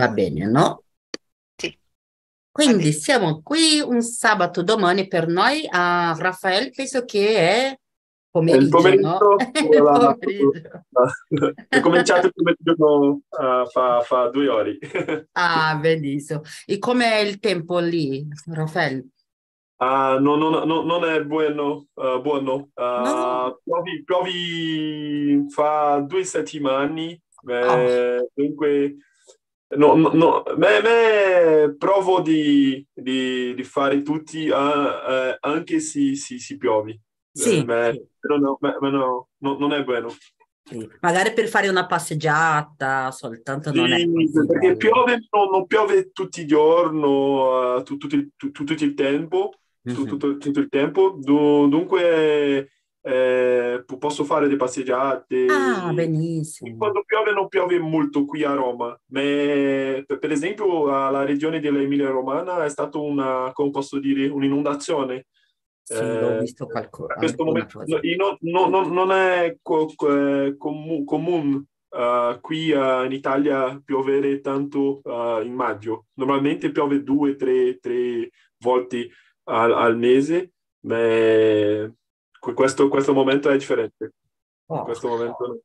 Va bene, no? Sì. Quindi siamo qui un sabato domani per noi. A Raffaele penso che è pomeriggio, il pomeriggio, no? la- pomeriggio. è cominciato il pomeriggio uh, fa, fa due ore. Ah, benissimo. E com'è il tempo lì, Raffaele? Ah, no, no, no, non è buono, uh, buono. Uh, No. Piovi, piovi fa due settimane, Ah. eh, dunque no, no, no, me, me provo di, di, di fare tutti ah, eh, anche se si, si piove. Sì, Eh, me- sì, no, me- me no, no- non è buono. sì. Magari per fare una passeggiata, soltanto non è Sì, così perché bello. piove, no, non piove tutti i giorni, eh, tu- tutto, il- tu- tutto il tempo, Mhm. tutto, tutto il tempo, Du- dunque eh, po- posso fare delle passeggiate. Ah, benissimo. Quando piove non piove molto qui a Roma, ma per esempio la regione dell'Emilia Romagna è stata una, come posso dire, un'inondazione. Sì, ho Eh, visto qualcosa, questo momento no- no- no- non è co- co- comu- comune eh, qui eh, in Italia piovere tanto eh, in maggio. Normalmente piove due, tre, tre volte al, al mese, ma questo, questo momento è differente. Oh. questo momento.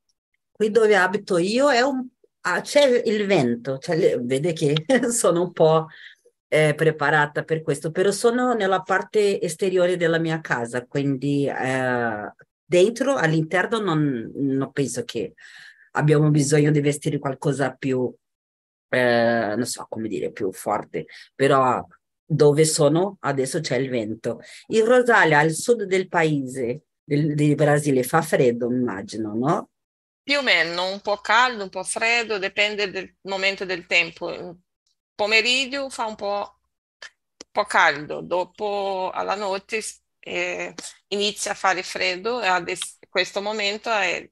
Qui dove abito io è un... ah, c'è il vento, cioè, vede che sono un po' eh, preparata per questo, però sono nella parte esteriore della mia casa, quindi eh, dentro, all'interno, non, non penso che abbiamo bisogno di vestire qualcosa più, eh, non so come dire, più forte, però dove sono adesso c'è il vento. In Rosalia, al sud del paese, del, del Brasile, fa freddo, immagino, no? Più o meno, un po' caldo, un po' freddo, dipende del momento del tempo. Il pomeriggio fa un po', un po' caldo, dopo alla notte eh, inizia a fare freddo e adesso, questo momento è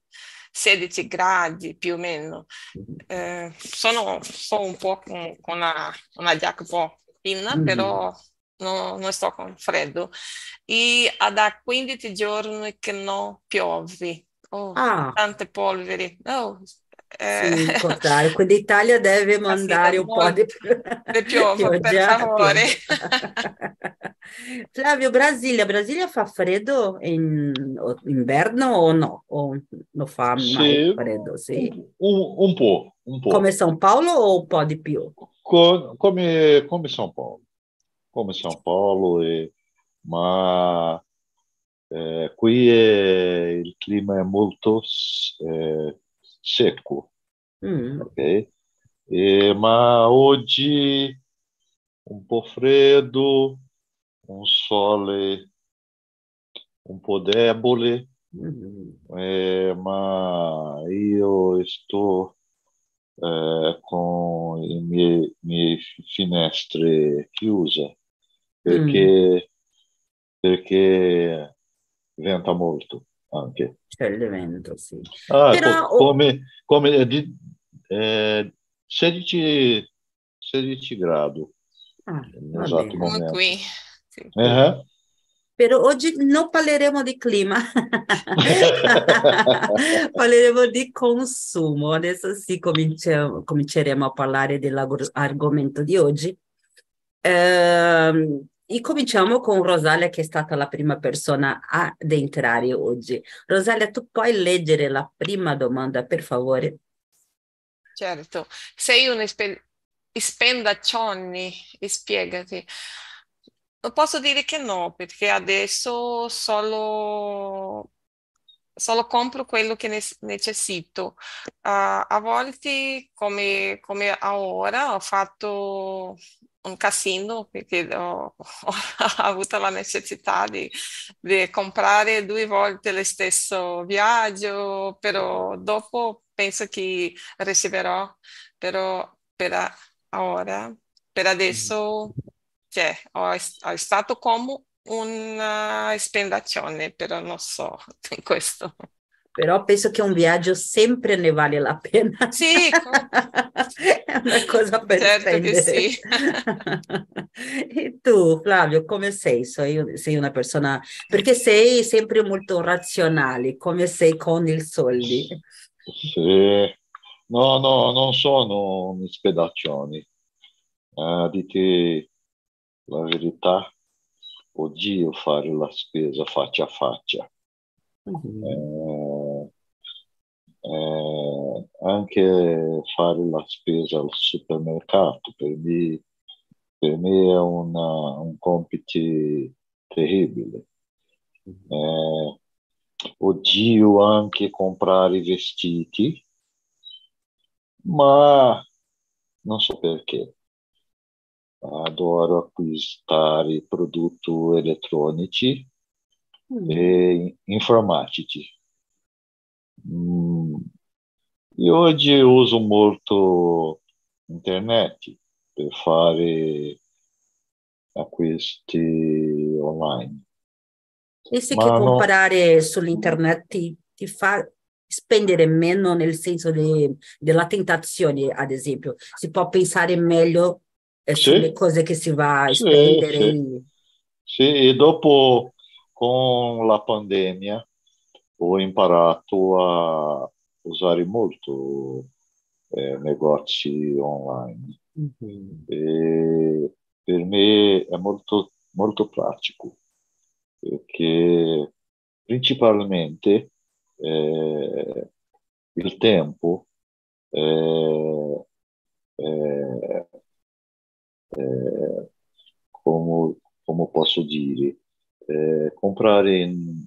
16 gradi più o meno. Eh, sono, sto un po' con, con una, una giacca un po' fina, Mhm. però no- non sto con freddo. E da 15 giorni che non piove. Oh, Ah, tante polveri. Oh, eh, sì, il contrario. Quindi l'Italia deve mandare un po' di di pioggia, per favore. Flavio, Brasilia, Brasilia fa freddo in inverno o no? O non fa mai Sì. freddo, sì. Un, un po', un po'. Come São Paulo o un po' di più? Co- come, come São Paulo. Come São Paulo, e, ma eh, qui è- il clima è molto eh, secco, Mm, ok? E, ma oggi un po' freddo, un sole un po' debole, mm. eh, ma io sto eh, con le mie, mie finestre chiuse perché, perché venta molto anche. C'è l'evento, sì. Ah, Però- co- come, come di, eh, 16, 16 gradi Ah, esatto. Come momento. qui. Sì. Eh, Però oggi non parleremo di clima, parleremo di consumo. Adesso sì, cominciamo- cominceremo a parlare dell'argomento di oggi. Ehm, e cominciamo con Rosalia, che è stata la prima persona ad entrare oggi. Rosalia, tu puoi leggere la prima domanda, per favore? Certo, sei un espe- spendaccioni, spiegati. Non posso dire che no, perché adesso solo, solo compro quello che ne- necessito. Ah, a volte, come, come ora, ho fatto un casino perché ho, ho avuto la necessità di, di comprare due volte lo stesso viaggio, però dopo penso che riceverò, però per ora, per adesso, cioè, ho, è stato come una spendazione, però non so questo. Però penso che un viaggio sempre ne vale la pena. Sì, È una cosa per certo che spendere. sì. E tu, Flavio, come sei? Sei, sei una persona... Perché sei sempre molto razionale, come sei con i soldi. Sì, No, no, non sono spedaccioni. A dire la verità, odio fare la spesa faccia a faccia. Mm-hmm. Eh, eh, anche fare la spesa al supermercato per me, per me è una, un compito terribile. Eh, odio anche comprare vestiti, ma non so perché. Adoro acquistare prodotti elettronici mm. e informatici. Mm. Io oggi uso molto internet per fare acquisti online. Pensi che comprare no... sull'internet ti, ti, fa spendere meno nel senso de, della tentazione, ad esempio? Si può pensare meglio eh, sì. sulle cose che si va a spendere? Sì, sì. e dopo con la pandemia ho imparato a usare molto eh, negozi online. Mm-hmm. E per me è molto, molto pratico perché principalmente eh, il tempo eh, eh, come, come, posso dire comprare in,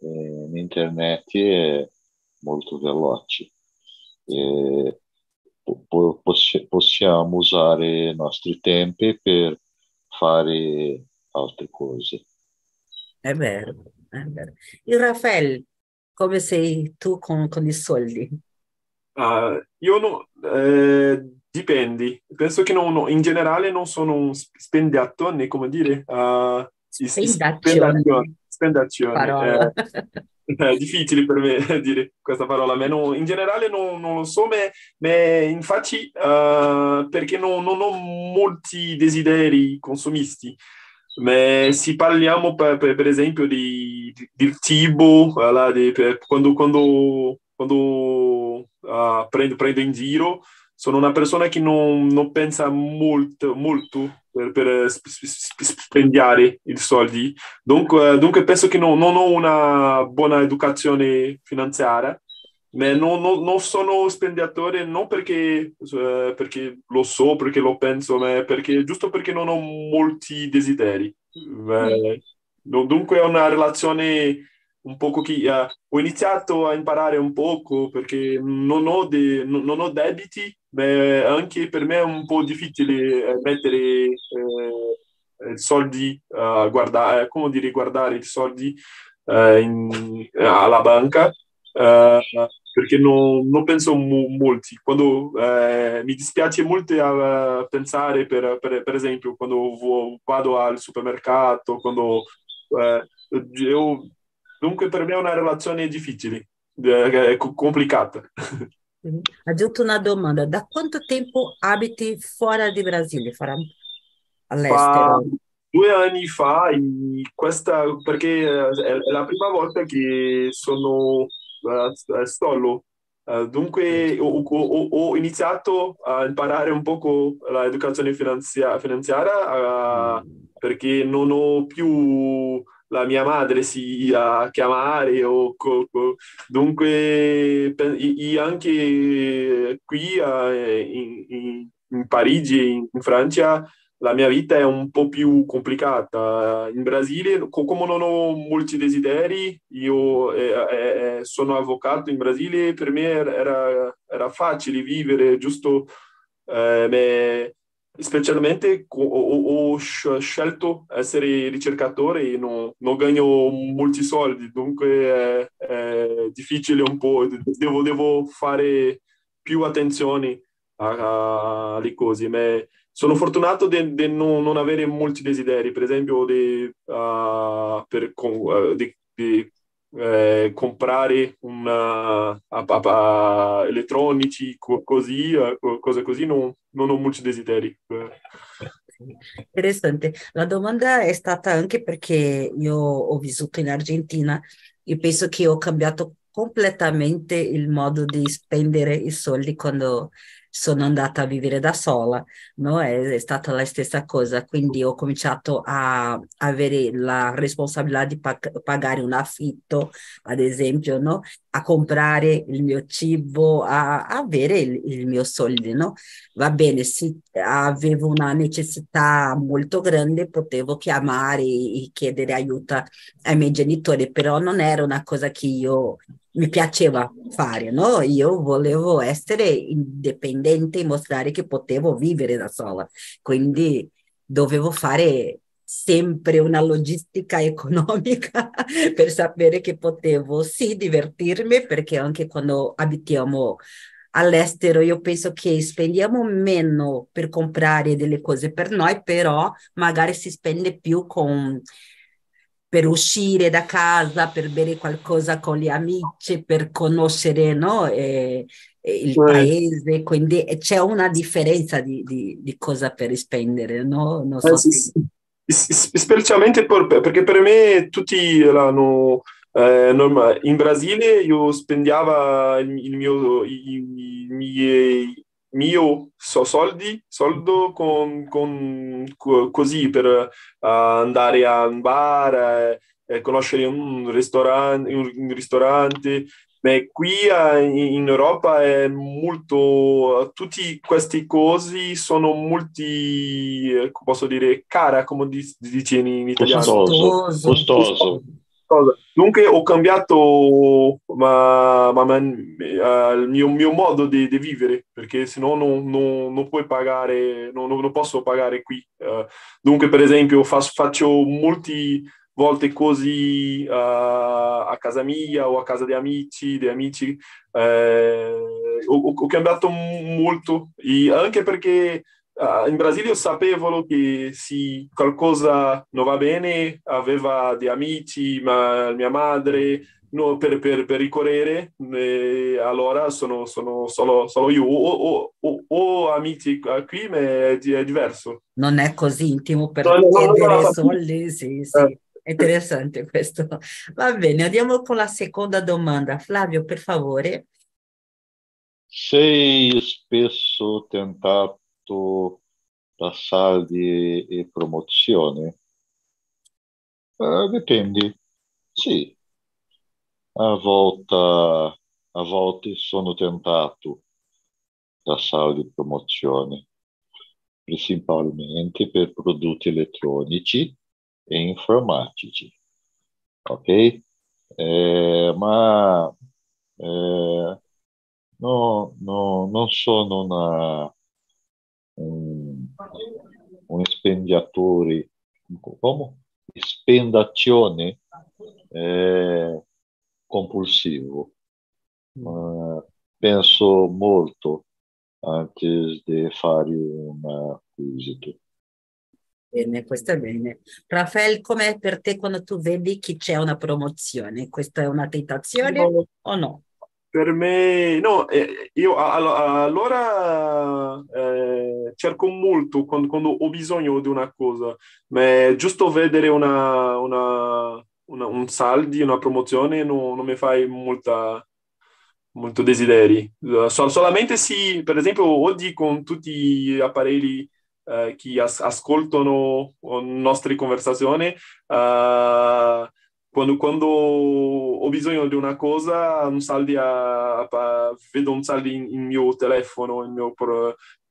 in, internet è molto veloce po- possiamo usare i nostri tempi per fare altre cose è vero, è vero. E Raffaele, come sei tu con, con i soldi? Uh, io no, eh, dipende. Penso che non, no, in generale non sono un spendazione, come dire? Uh, spendazione. Spendazione. Eh, è difficile per me dire questa parola, ma no, in generale non, non, lo so, ma, ma infatti uh, perché non, non ho molti desideri consumisti. Ma se parliamo per, per, per esempio di, di, del cibo, voilà, di, per, quando, quando, quando uh, prendo, prendo, in giro, sono una persona che non, non pensa molto, molto per, per spendere i soldi. Dunque, dunque penso che non, non ho una buona educazione finanziaria ma non, non, non, sono spendiatore non perché, eh, perché, lo so, perché lo penso, ma perché, giusto perché non ho molti desideri. Eh, dunque è una relazione un poco che eh, ho iniziato a imparare un poco perché non ho, de, non ho debiti, ma anche per me è un po' difficile eh, mettere eh, soldi, uh, guardare, come dire, guardare i soldi in, alla banca. Uh, perché non, non penso mo- molti. Quando eh, mi dispiace molto a, pensare, per, per, per, esempio, quando vado al supermercato, quando eh, io, dunque per me è una relazione difficile, eh, complicata. Aggiunto una domanda, da quanto tempo abiti fuori di Brasile, farà all'estero? Fa due anni fa, questa, perché è la prima volta che sono uh, solo. Uh, dunque ho, ho, ho, iniziato a imparare un poco l'educazione finanzia- finanziaria uh, perché non ho più la mia madre si a chiamare o co- co- dunque anche qui in, in, in, Parigi in, in Francia la mia vita è un po' più complicata. In Brasile, come non ho molti desideri, io eh, eh, sono avvocato in Brasile, per me era, era facile vivere, giusto, eh, specialmente ho, ho, scelto essere ricercatore e non, non guadagno molti soldi, dunque è, è, difficile un po', devo, devo fare più attenzione alle cose. Ma sono fortunato di non, non, avere molti desideri, per esempio di, uh, eh, comprare una, elettronici, co- così, uh, cose così, non, non, ho molti desideri. Interessante. La domanda è stata anche perché io ho vissuto in Argentina e penso che ho cambiato completamente il modo di spendere i soldi quando sono andata a vivere da sola, no? È, è stata la stessa cosa, quindi ho cominciato a avere la responsabilità di pag- pagare un affitto, ad esempio, no? A comprare il mio cibo, a, a avere il, il, mio soldi, no? Va bene, se avevo una necessità molto grande, potevo chiamare e chiedere aiuto ai miei genitori, però non era una cosa che io mi piaceva fare, no? Io volevo essere indipendente e mostrare che potevo vivere da sola, quindi dovevo fare sempre una logistica economica per sapere che potevo sì divertirmi, perché anche quando abitiamo all'estero io penso che spendiamo meno per comprare delle cose per noi, però magari si spende più con per uscire da casa, per bere qualcosa con gli amici, per conoscere no? eh, il paese, quindi c'è una differenza di, di, di cosa per spendere, no? Non so eh, sì, sì. Specialmente per, perché per me tutti l'hanno... Eh, in Brasile io spendiava il, il mio, i, i miei mio so soldi, soldo con, con, così per uh, andare a un bar, eh, conoscere un ristorante, un ristorante. Beh, qui uh, in Europa è molto, tutte queste cose sono molti, eh, posso dire, cara, come dici in italiano. Costoso. Costoso. Dunque ho cambiato ma, ma, ma, uh, il mio, mio modo di, di, vivere perché se no non, non, non, puoi pagare, non, non, posso pagare qui. Dunque per esempio fa, faccio molte volte così uh, a casa mia o a casa di amici, di amici. Eh, ho, ho, cambiato molto e anche perché Uh, in Brasile sapevo che se qualcosa non va bene, aveva degli amici, ma mia madre, no, per, per, per ricorrere, e allora sono, sono solo, solo, io. Ho, ho, ho, amici qui, ma è, è, diverso. Non è così intimo per no, chiedere no, no, soldi, sì, sì. Eh. Interessante questo. Va bene, andiamo con la seconda domanda. Flavio, per favore. Sei spesso tentato da saldi e promozioni? Eh, dipende, sì. A volte, a volte sono tentato da saldi e promozioni, principalmente per prodotti elettronici e informatici. Ok? Eh, ma eh, no, no, non sono una un, un spendiatore, come? Spendazione eh, compulsivo. Uh, penso molto antes di fare un acquisto. Bene, questo è bene. Raffaele, com'è per te quando tu vedi che c'è una promozione? Questa è una tentazione no. o no? Per me, no, eh, io allora eh, cerco molto quando, quando, ho bisogno di una cosa, ma giusto vedere una, una, una, un saldi, una promozione non, non mi fa molta, molto desideri. Sol, solamente se, per esempio, oggi con tutti gli apparecchi eh, che as, ascoltano nostre conversazioni, uh, quando, quando, ho bisogno di una cosa, un a, a, vedo un saldi in, in mio telefono, in mio,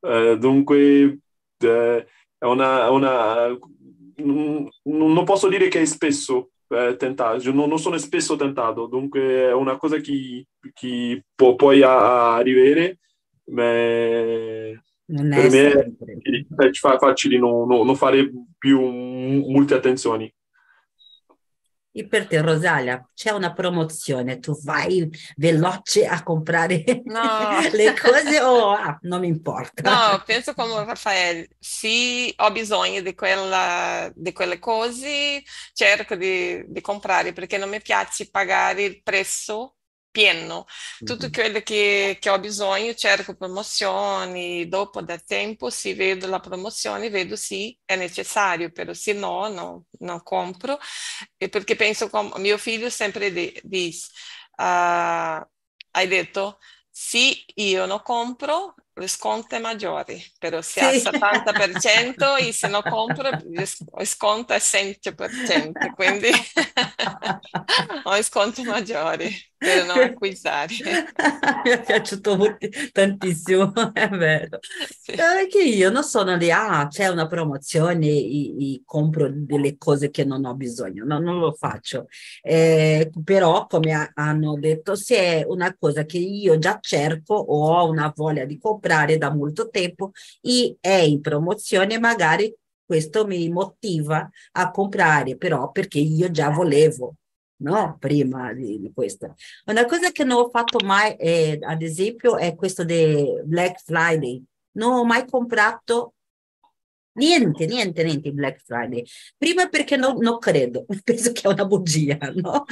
eh, dunque eh, è una, una non, non, posso dire che è spesso eh, tentato, non, non, sono spesso tentato, dunque è una cosa che, che può poi arrivare, ma non per me è facile non, non fare più molte attenzioni. E per te, Rosalia, c'è una promozione, tu vai veloce a comprare no. le cose o ah, non mi importa? No, penso come Raffaele, se ho bisogno di, quella, di quelle cose, cerco di, di comprare perché non mi piace pagare il prezzo pieno. Tutto quello che, che, ho bisogno, cerco promozioni, dopo da tempo se vedo la promozione, vedo se è necessario, però se no, no non compro, e perché penso come mio figlio sempre dice, uh, hai detto sì, io non compro, lo sconto è maggiore, però se sì. ha 70% e se non compro lo sconto è 100%, quindi ho sconto maggiore per non acquistare. Mi è piaciuto molti, tantissimo, è vero. Sì. Perché io non sono lì, ah, c'è una promozione e, e, compro delle cose che non ho bisogno, no, non lo faccio. Eh, però, come hanno detto, se è una cosa che io già cerco o ho una voglia di comprare da molto tempo e è in promozione, magari questo mi motiva a comprare, però perché io già volevo no? Prima di, questo. Una cosa che non ho fatto mai, è, ad esempio, è questo di Black Friday. Non ho mai comprato niente, niente, niente Black Friday. Prima perché non, non credo, penso che è una bugia, no?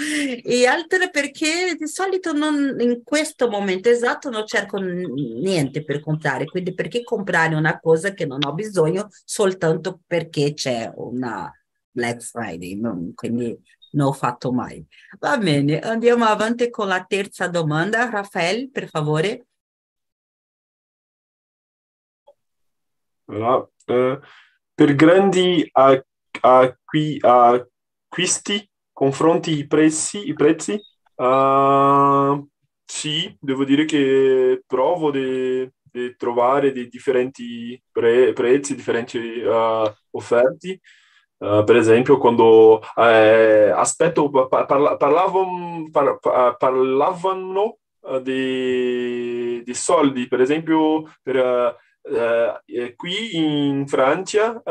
E altra perché di solito non, in questo momento esatto non cerco niente per comprare, quindi perché comprare una cosa che non ho bisogno soltanto perché c'è una Black Friday, no? quindi non ho fatto mai. Va bene, andiamo avanti con la terza domanda. Raffaele, per favore. Allora, per grandi acqui, acquisti, confronti i prezzi, i prezzi uh, sì, devo dire che provo di trovare dei differenti pre, prezzi, differenti uh, offerte Uh, per esempio, quando eh, aspetto, parla, parlavano, parlavano uh, di, di, soldi, per esempio, per, uh, qui in Francia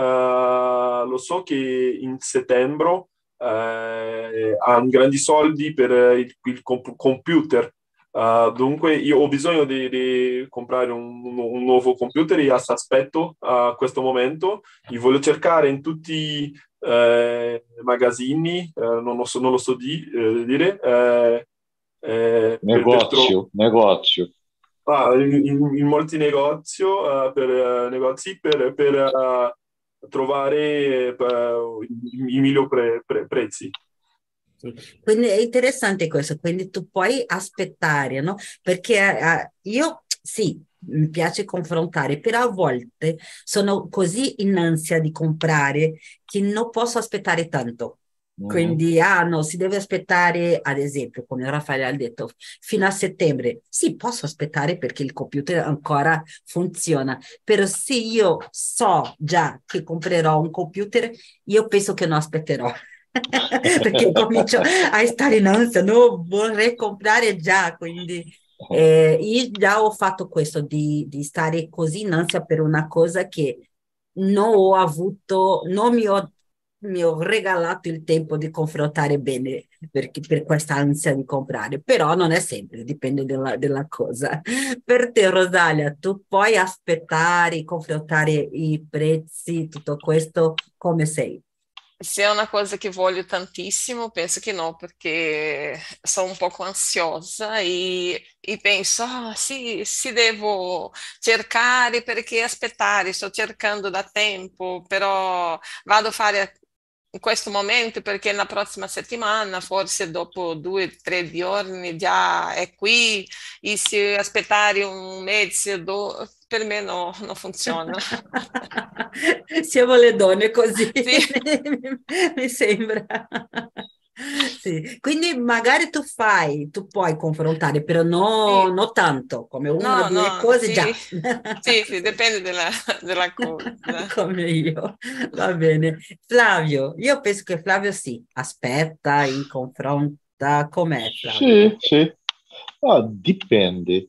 lo so che in settembre hanno grandi soldi per il, il computer Uh, dunque io ho bisogno di, di comprare un, un, nuovo computer e aspetto a questo momento e voglio cercare in tutti i eh, magazzini, eh, non, lo so, non, lo so, di, eh, dire. Eh, eh, negozio, per, negozio. Ah, in, in, molti negozi per, negozi per, per trovare i migliori pre, pre, prezzi. Quindi è interessante questo, quindi tu puoi aspettare, no? Perché uh, io sì, mi piace confrontare, però a volte sono così in ansia di comprare che non posso aspettare tanto. Mm. Quindi, ah no, si deve aspettare, ad esempio, come Raffaele ha detto, fino a settembre. Sì, posso aspettare perché il computer ancora funziona, però se io so già che comprerò un computer, io penso che non aspetterò. perché comincio a stare in ansia, no, vorrei comprare già, quindi eh, io già ho fatto questo di, di, stare così in ansia per una cosa che non ho avuto, non mi ho, mi ho regalato il tempo di confrontare bene per, per questa ansia di comprare, però non è sempre, dipende della, della cosa. Per te Rosalia, tu puoi aspettare, confrontare i prezzi, tutto questo, come sei? Se è una cosa che voglio tantissimo, penso che no, perché sono un poco ansiosa e, e penso, ah, sì, sì, devo cercare perché aspettare, sto cercando da tempo, però vado a fare in questo momento perché la prossima settimana, forse dopo due o tre giorni già è qui e se aspettare un mese, do, per me no, non funziona. Siamo le donne così, sì. mi sembra. Sì. Quindi magari tu fai, tu puoi confrontare, però no, sì. non tanto, come una o no, due no, cose sì. già. Sì, sì, dipende della, della cosa. come io, va bene. Flavio, io penso che Flavio sì, aspetta, in confronta, com'è Flavio? Sì, sì, ah, dipende.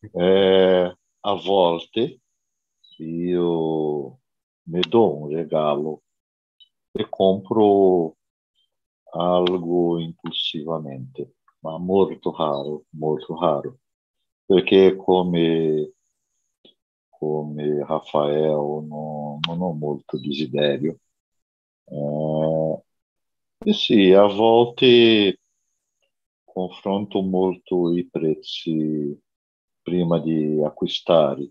Eh, a volte io mi do un regalo e compro algo impulsivamente, ma molto raro, molto raro, perché come, come Rafael non, non ho molto desiderio. Eh, e sì, a volte confronto molto i prezzi prima di acquistare.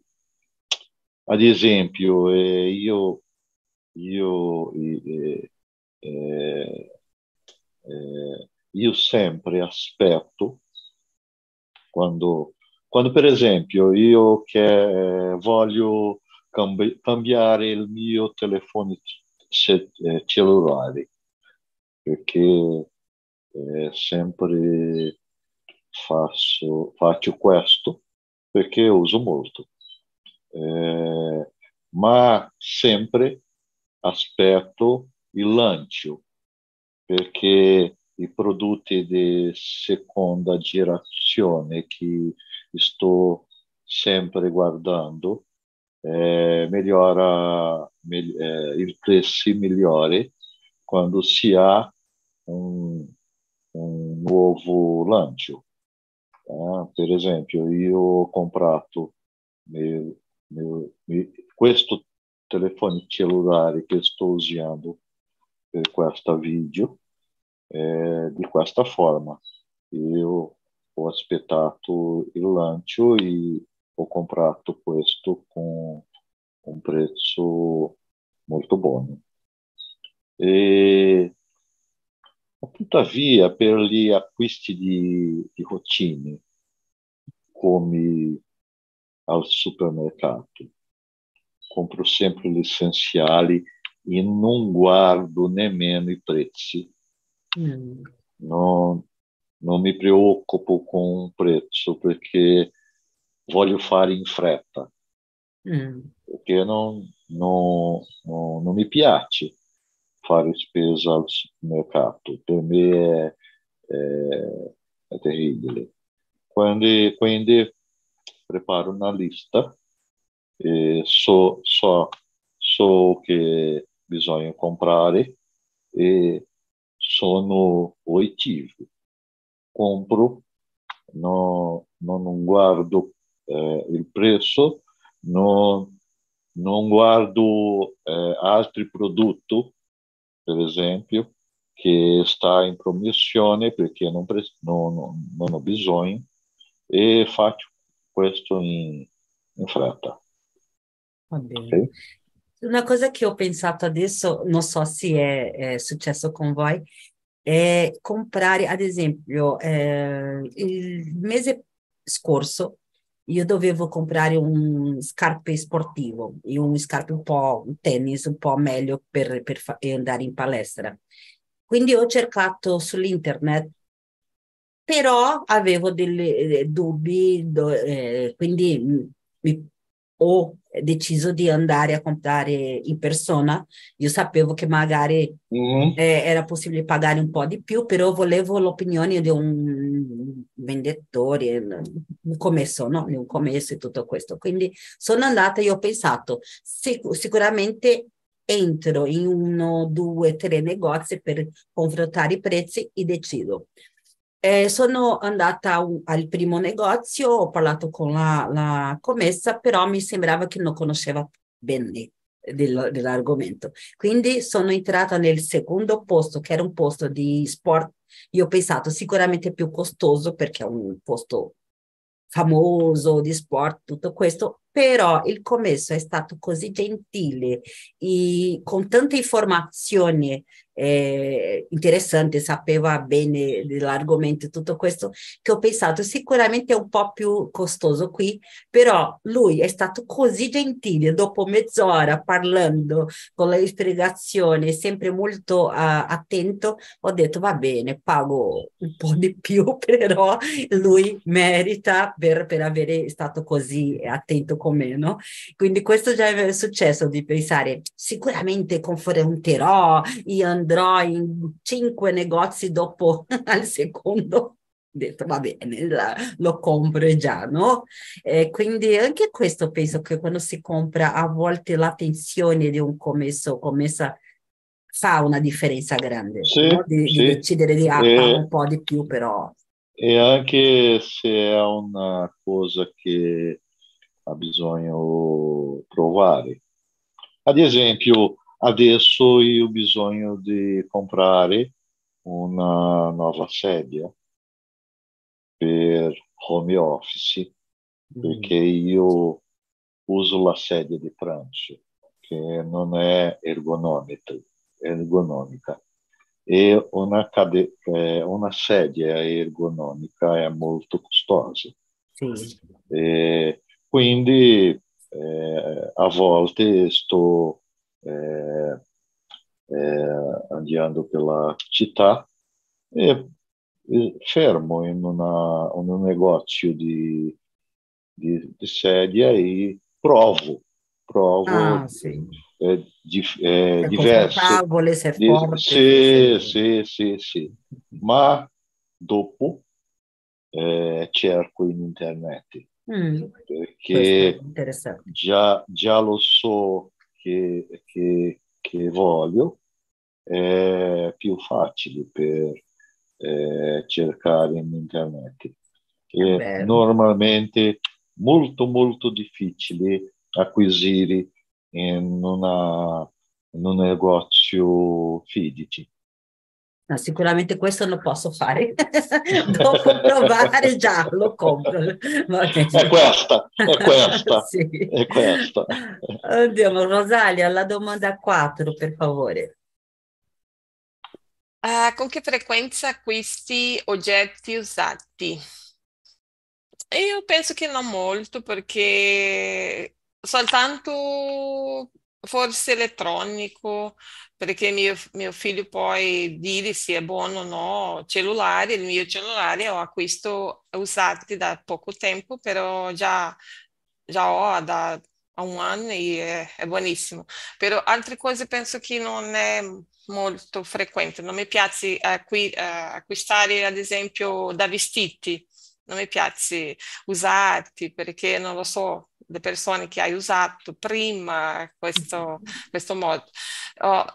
Ad esempio, eh, io, io eh, eh, eh, io sempre aspetto Quando, quando per esempio, io che voglio cambi- cambiare il mio telefono eh, cellulare, perché eh, sempre faccio, faccio questo, perché uso molto. Eh, ma sempre aspetto il lancio, perché i prodotti di seconda generazione che sto sempre guardando eh, migliora eh, il prezzo migliore quando si ha un, un nuovo lancio. Eh, per esempio, io ho comprato meu, meu, questo telefono cellulare che sto usando per questo video é, di questa forma. Eu ho aspettato il lancio e ho comprato questo con un prezzo molto buono. E, tuttavia, per gli acquisti di, di come al supermercato, compro sempre gli essenziali e non guardo nemmeno i prezzi Mm. Non, non mi preoccupo con un prezzo perché voglio fare in fretta, mm. perché non, non, non, non, mi piace fare spesa al supermercato, per me è, è, è terribile. Quando, quindi preparo una lista e so, so, so che bisogna comprare e sono oitivo. Compro, no, non guardo eh, il prezzo, non, non guardo eh, altri prodotti, per esempio, che sta in promozione perché non, non, non ho bisogno e faccio questo in, in fretta. Va bene. Okay? Una cosa che ho pensato adesso, non so se è, è successo con voi, è comprare, ad esempio, eh, il mese scorso io dovevo comprare un scarpe sportivo, un scarpe un po' un tennis un po' meglio per, per andare in palestra. Quindi ho cercato sull'internet, però avevo dei dubbi, do, eh, quindi mi ho deciso di andare a comprare in persona. Io sapevo che magari mm-hmm. eh, era possibile pagare un po' di più, però volevo l'opinione di un venditore, un commesso, no? Un commesso e tutto questo. Quindi sono andata e ho pensato, sic- sicuramente entro in uno, due, tre negozi per confrontare i prezzi e decido. Eh, sono andata al primo negozio, ho parlato con la, la commessa, però mi sembrava che non conosceva bene del, dell'argomento. Quindi sono entrata nel secondo posto, che era un posto di sport. Io ho pensato sicuramente più costoso perché è un posto famoso di sport, tutto questo, però il commesso è stato così gentile e con tante informazioni eh, interessante, sapeva bene dell'argomento e tutto questo, che ho pensato sicuramente è un po' più costoso qui, però lui è stato così gentile, dopo mezz'ora parlando con la spiegazione, sempre molto uh, attento, ho detto va bene, pago un po' di più, però lui merita per, per avere stato così attento con me, no? Quindi questo già è successo di pensare, sicuramente confronterò, io andrò in cinque negozi dopo al secondo detto va bene, la, lo compro già, no? Eh, quindi anche questo penso che quando si compra a volte l'attenzione di un commesso commessa fa una differenza grande, sì, no? di, sì. di, decidere di ah, e, un po' di più però. E anche se è una cosa che ha bisogno provare. Ad esempio, Adesso io ho bisogno di comprare una nuova sedia per home office perché mm. io uso la sedia di pranzo che non è ergonomica, ergonomica. e una, cade- una sedia ergonomica è molto costosa Sì. E quindi eh, a volte sto eh, eh, andando per la città e, e fermo in, una, in, un negozio di, di, di sedia e provo, provo ah, sì. eh, di, eh, diverse. Se è forte. Sì, sì, sì, sì, ma dopo eh, cerco in internet mm. perché già, già lo so che, che, che voglio, è più facile per eh, cercare in internet. È normalmente molto molto difficile acquisire in, una, in un negozio fisico. No, sicuramente questo lo posso fare. Dopo provare già lo compro. È questa, è questa, sì. è questa. Oddio, Rosalia, la domanda 4, per favore. Uh, con che frequenza acquisti oggetti usati? Io penso che non molto perché soltanto forse elettronico, perché mio, mio figlio poi dire se è buono o no, cellulare, il mio cellulare ho acquisto usati da poco tempo, però già, già ho da un anno e è, è buonissimo. Però altre cose penso che non è molto frequente, non mi piace acqui, uh, acquistare ad esempio da vestiti, non mi piace usarti perché non lo so, le persone che hai usato prima questo, questo modo. Oh,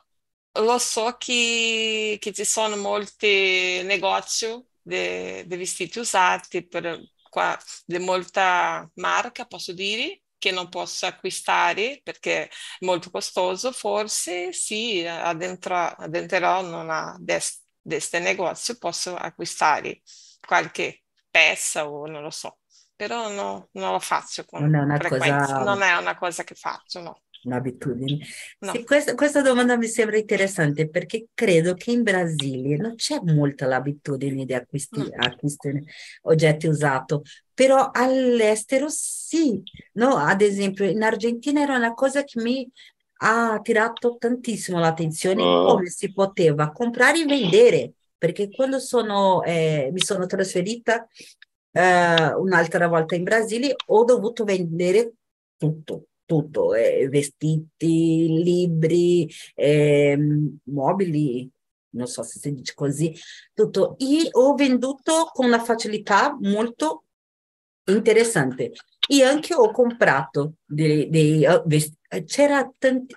lo so che, che, ci sono molti negozi di vestiti usati per qua, di molta marca, posso dire, che non posso acquistare perché è molto costoso, forse sì, addentrerò, in una questo negozio, posso acquistare qualche pezza o non lo so però no, non lo faccio con non è una frequenza, cosa... non è una cosa che faccio, no. Un'abitudine. No. Sì, questa, questa, domanda mi sembra interessante perché credo che in Brasile non c'è molta l'abitudine di acquisti, no. acquistare oggetti usati, però all'estero sì. No? Ad esempio, in Argentina era una cosa che mi ha attirato tantissimo l'attenzione, oh. come si poteva comprare e vendere perché quando sono, eh, mi sono trasferita eh, un'altra volta in Brasile, ho dovuto vendere tutto, tutto, eh, vestiti, libri, eh, mobili, non so se si dice così, tutto. E ho venduto con una facilità molto interessante. E anche ho comprato dei, dei uh, vestiti. C'era tanti,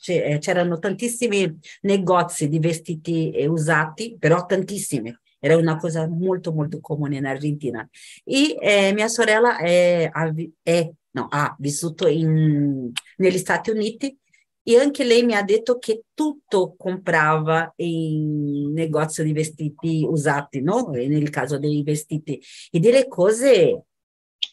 c'erano tantissimi negozi di vestiti usati, però tantissimi. Era una cosa molto molto comune in Argentina. E eh, mia sorella è, è, no, ha vissuto in, negli Stati Uniti e anche lei mi ha detto che tutto comprava in negozio di vestiti usati, no? Nel caso dei vestiti e delle cose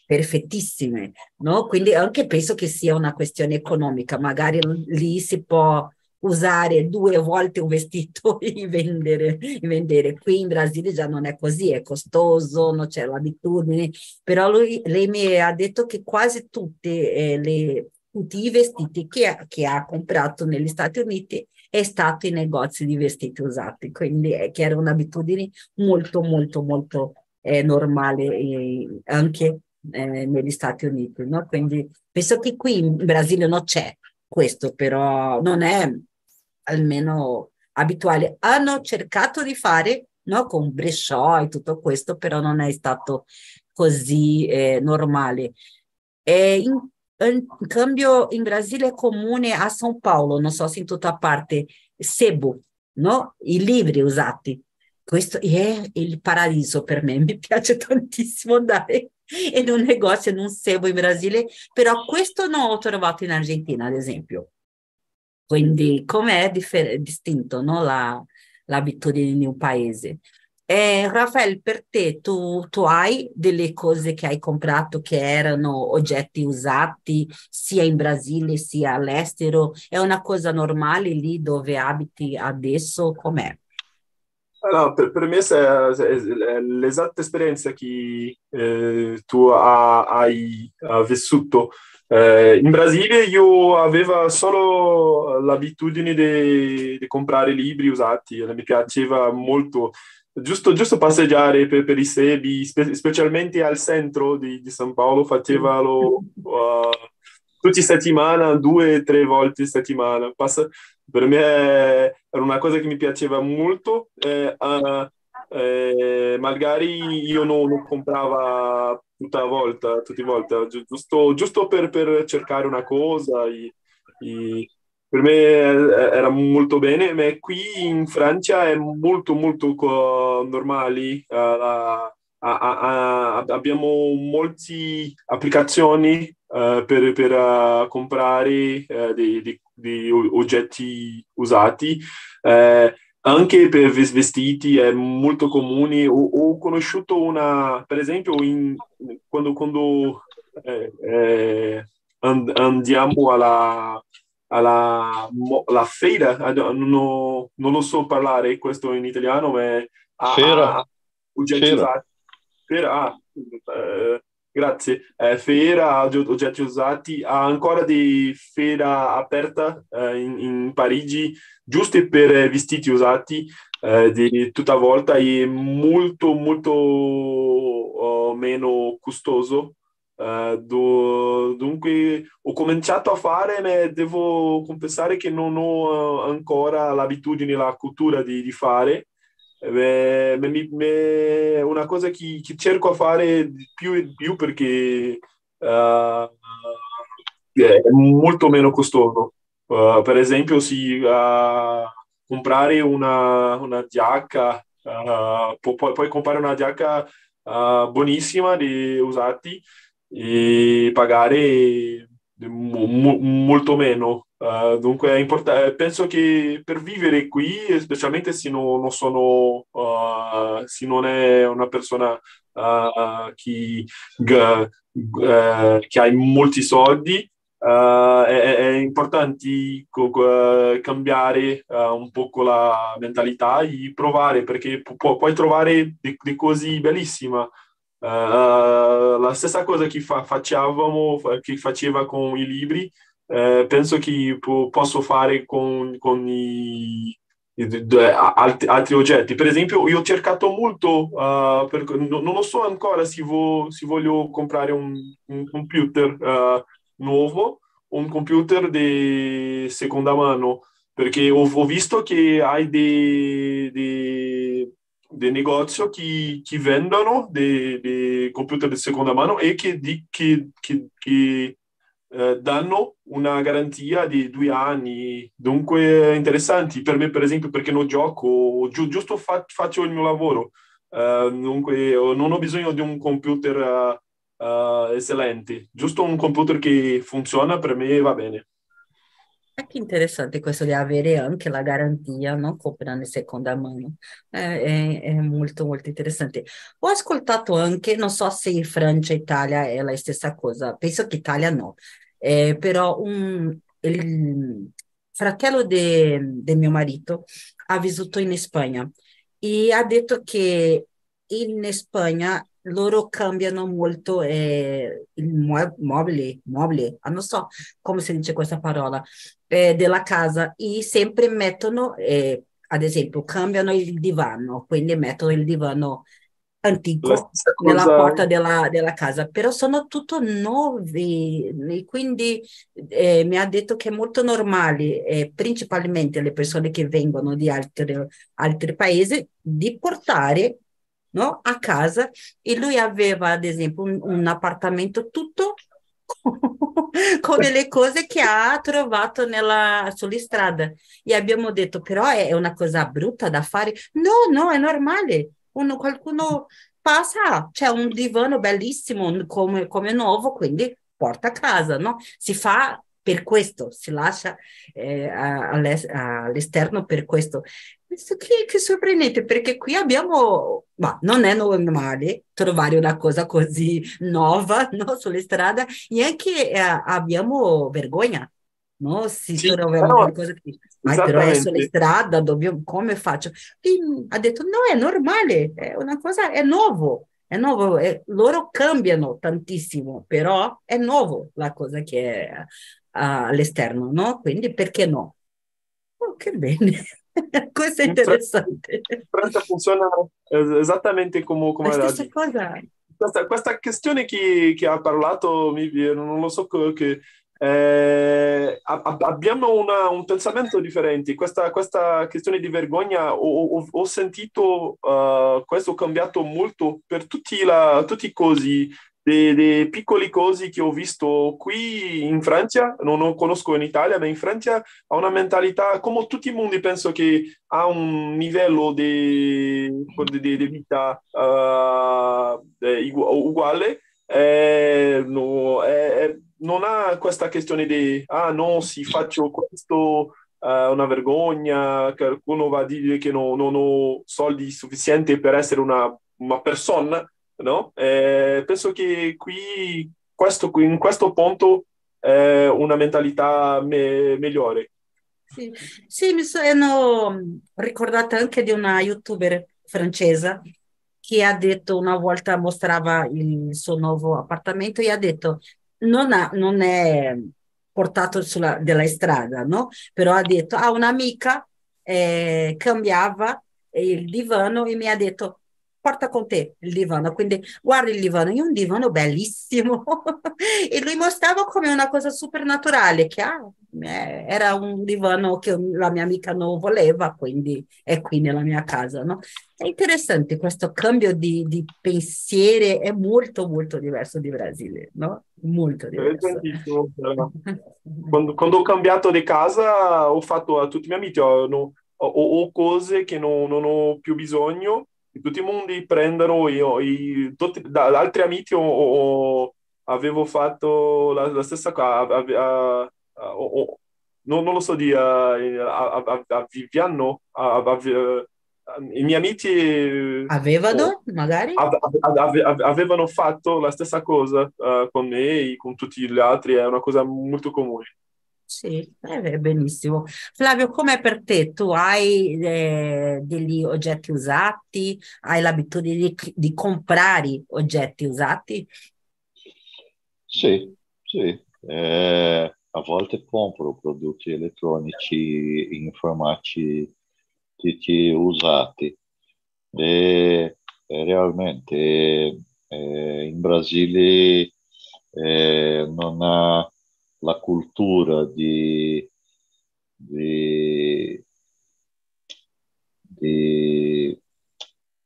perfettissime, no? Quindi anche penso che sia una questione economica, magari lì si può usare due volte un vestito e vendere, vendere. Qui in Brasile già non è così, è costoso, non c'è l'abitudine, però lui, lei mi ha detto che quasi tutte, eh, le, tutti i vestiti che ha, che ha comprato negli Stati Uniti è stato in negozi di vestiti usati, quindi è che era un'abitudine molto, molto, molto eh, normale eh, anche eh, negli Stati Uniti. No? Quindi penso che qui in Brasile non c'è questo, però non è almeno abituale. Hanno cercato di fare no, con Bresciò e tutto questo, però non è stato così eh, normale. E in, in, cambio, in Brasile è comune a São Paulo, non so se in tutta parte, sebo, no? i libri usati. Questo è il paradiso per me, mi piace tantissimo andare in un negozio, in un sebo in Brasile, però questo non ho trovato in Argentina, ad esempio. Quindi com'è differ- distinto no? La, l'abitudine di un paese. Eh, Rafael, per te, tu, tu, hai delle cose che hai comprato che erano oggetti usati sia in Brasile sia all'estero? È una cosa normale lì dove abiti adesso? Com'è? No, per, per, me è, l'esatta esperienza che eh, tu hai, hai vissuto. Eh, in Brasile io avevo solo l'abitudine di, di comprare libri usati, mi piaceva molto giusto, giusto passeggiare per, per, i sebi, spe, specialmente al centro di, di San Paolo, facevano uh, tutte le settimane, due o tre volte a settimana. Passa, per me era una cosa che mi piaceva molto. Eh, uh, eh, magari io non, non comprava tutta volta, tutte le volte, giusto, giusto per, per, cercare una cosa. E, e per me era molto bene, ma qui in Francia è molto molto normale. Uh, abbiamo molte applicazioni uh, per, per uh, comprare dei, dei, oggetti usati. Anche per vestiti è molto comune. Ho, ho conosciuto una, per esempio, in, quando, quando eh, eh, andiamo alla alla la feira, non, non, lo so parlare questo in italiano, ma Fera. A, oggetti Fera. usati. Fera, ah, eh, grazie. Eh, Fera, oggetti usati, ha ancora di Fera aperta eh, in, in, Parigi, giusto per vestiti usati, eh, di tutta volta, è molto, molto oh, meno costoso Uh, do, dunque ho cominciato a fare, ma devo confessare che non ho ancora l'abitudine, la cultura di, di fare. Eh, è una cosa che, che, cerco a fare più e più perché uh, è molto meno costoso. Uh, per esempio, sì, comprare una, una giacca, pu- puoi comprare una giacca buonissima di usati e pagare mo- molto meno. Uh, dunque è importante, penso che per vivere qui, specialmente se non, non sono, uh, se non è una persona uh, che, che ha molti soldi, Uh, è, è, importante co- cambiare uh, un po' la mentalità e provare perché pu- puoi trovare delle cose bellissime Uh, la stessa cosa che fa, facevamo, che faceva con i libri, uh, penso che po- posso fare con, con i, altri, altri, oggetti. Per esempio, io ho cercato molto, uh, per, non, lo so ancora se, vo, se voglio comprare un, un computer nuovo, un computer di seconda mano, perché ho, ho visto che hai dei, dei dei negozi che, vendono dei, dei, computer di seconda mano e che, di, che, che, che eh, danno una garanzia di due anni. Dunque, interessanti per me, per esempio, perché non gioco, gi- giusto fa- faccio il mio lavoro. Uh, dunque, non ho bisogno di un computer uh, uh, eccellente, giusto un computer che funziona per me va bene. È che interessante questo di avere anche la garanzia, no? Comprando in seconda mano. È, è, è, molto, molto interessante. Ho ascoltato anche, non so se Francia e Italia è la stessa cosa, penso che Italia no, eh, però un, il fratello di mio marito ha vissuto in Spagna e ha detto che in Spagna loro cambiano molto eh, il mobile, mobile, ah, non so come si dice questa parola, eh, della casa. E sempre mettono, eh, ad esempio, cambiano il divano, quindi mettono il divano antico nella porta della, della, casa, però sono tutto nuovi e quindi eh, mi ha detto che è molto normale, eh, principalmente le persone che vengono di altri, altri paesi, di portare no? a casa. E lui aveva, ad esempio, un, un appartamento tutto con delle cose che ha trovato nella, sull'strada e abbiamo detto però è una cosa brutta da fare. No no è normale. Uno, qualcuno passa c'è un divano bellissimo come, come nuovo quindi porta a casa no? Si fa per questo, si lascia eh, all'esterno per questo. Questo che, che sorprendente, perché qui abbiamo, ma non è normale trovare una cosa così nuova no, sulle strade, e anche eh, abbiamo vergogna no? Se Sì, troviamo però- qualcosa che "Ah, però è esattamente. strada, dobbiamo, come faccio? E ha detto, no, è normale, è una cosa, è nuovo, è nuovo, e loro cambiano tantissimo, però è nuovo la cosa che è all'esterno, no? Quindi perché no? Oh, che bene, questo è interessante. in Francia funziona esattamente come, come La stessa cosa. Questa, questa questione che, che ha parlato, mi, non lo so che, eh, ab- abbiamo una- un pensamento differente. Questa, questa questione di vergogna, ho, ho- ho sentito eh, questo cambiato molto per tutti, la, tutti i cosi, dei, dei piccoli cosi che ho visto qui in Francia, non lo conosco in Italia, ma in Francia ha una mentalità, come tutti i mondi, penso che ha un livello di, di- di- vita igu- uguale, eh, no, eh, eh, non ha questa questione di, ah no, se faccio questo è una vergogna, qualcuno va a dire che no- non ho soldi sufficienti per essere una, una persona, no? Eh, penso che qui, questo, in questo punto, è una mentalità me- migliore. Sì, sì, mi sono ricordata anche di una youtuber francese che ha detto una volta mostrava il suo nuovo appartamento e ha detto non, ha- non è portato sulla della strada, no? Però ha detto ha un'amica eh, cambiava il divano e mi ha detto porta con te il divano, quindi guarda il divano, è un divano bellissimo e lui mostrava come una cosa super naturale che ah, eh, era un divano che la mia amica non voleva, quindi è qui nella mia casa, no? È interessante questo cambio di, di pensieri, è molto molto diverso di Brasile, no? Molto diverso. Quando, quando ho cambiato di casa, ho fatto a tutti i miei amici, ho, ho- ho cose che non, non ho più bisogno, che tutti i mondi prendono, io, i- tutti- da, altri amici ho- ho- avevo fatto la, la stessa cosa, non, non lo so di, a, a, a, a Viviano, a- i miei amici eh, Avevano magari? ave- ave- ave- avevano fatto la stessa cosa eh, con me e con tutti gli altri, è una cosa molto comune. Sì, eh, benissimo. Flavio, com'è per te? Tu hai eh, degli oggetti usati? Hai l'abitudine di, di comprare oggetti usati? Sì, sì. Eh, a volte compro prodotti elettronici informatici usati. E, e realmente eh, in Brasile eh, non ha la cultura di, di, di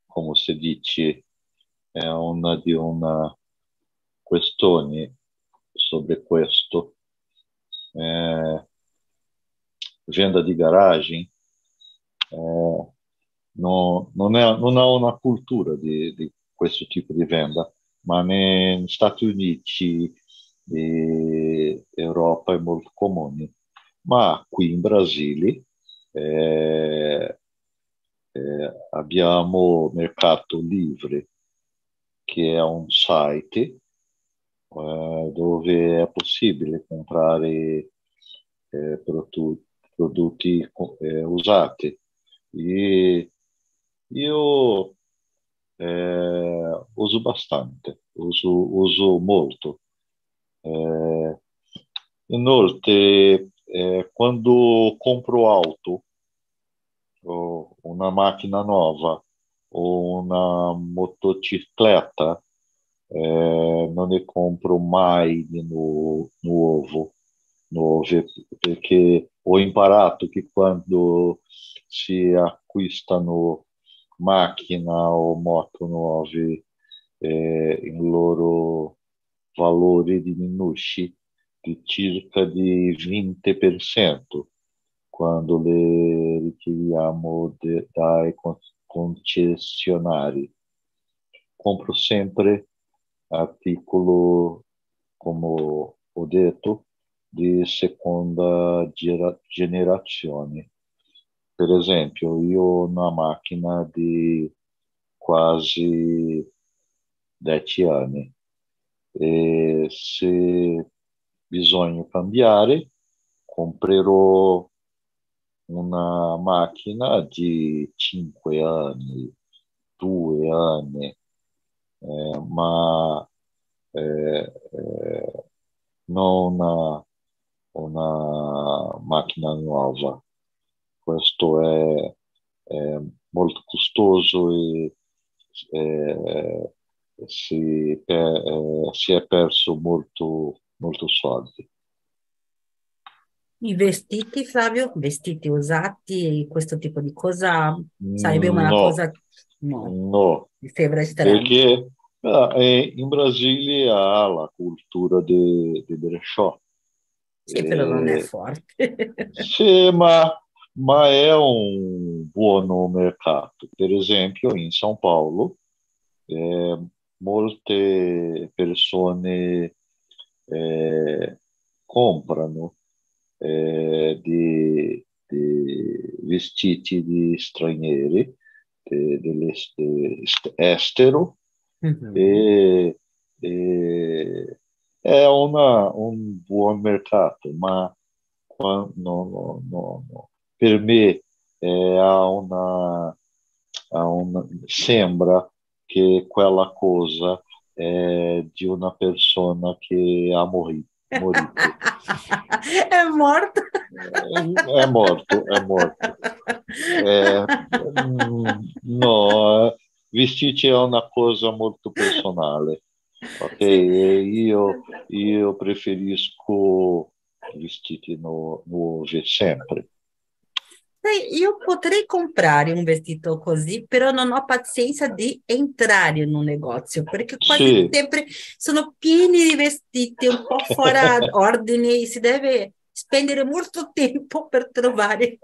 come si dice, è una di una questione sobre questo. Eh, venda di garagem eh, non, è, non ha una cultura di, questo tipo di venda, ma negli Stati Uniti e Europa è molto comune. Ma qui in Brasile eh, eh, abbiamo Mercato Livre, che è un site eh, dove è possibile comprare eh, prodotti, prodotti eh, usati. E io eh, uso bastante, uso, uso molto. Eh, inoltre, eh, quando compro auto, o una macchina nuova o una motocicletta, eh, non ne compro mai di nu- nuovo, nuove, perché ho imparato che quando si acquistano macchina o moto nuove, eh, il loro valore diminuisce di circa di 20% quando le ritiriamo de, dai concessionari. Compro sempre articolo, come ho detto, di seconda generazione. Per esempio, io ho una macchina di quasi 10 anni e se bisogna cambiare, comprerò una macchina di 5 anni, 2 anni, eh, ma eh, eh, non una, una, macchina nuova. Questo è, è molto costoso e eh, si, per, eh, si, è perso molto, molto soldi. I vestiti, Flavio, vestiti usati, questo tipo di cosa sarebbe una no, cosa... No, no. Perché eh, in Brasile ha la cultura di de brechó. Sì, e, però non è forte. sì, ma, ma è un buon mercato. Per esempio, in São Paulo, eh, molte persone eh, comprano eh, di, di, vestiti di stranieri, dell'estero, mm-hmm. e, e, è una, un buon mercato, ma no, no, no, per me eh, ha una, ha una, sembra che quella cosa è di una persona che ha morito. morito. è morto? È morto, è morto. É, no, vestiti è una cosa molto personale. Ok, io, io preferisco vestiti no, nuovi sempre. Sai, io potrei comprare un vestito così, però non ho pazienza di entrare un negozio, perché quasi sì. sempre sono pieni di vestiti, un po' fuori ordine, e si deve spendere molto tempo per trovare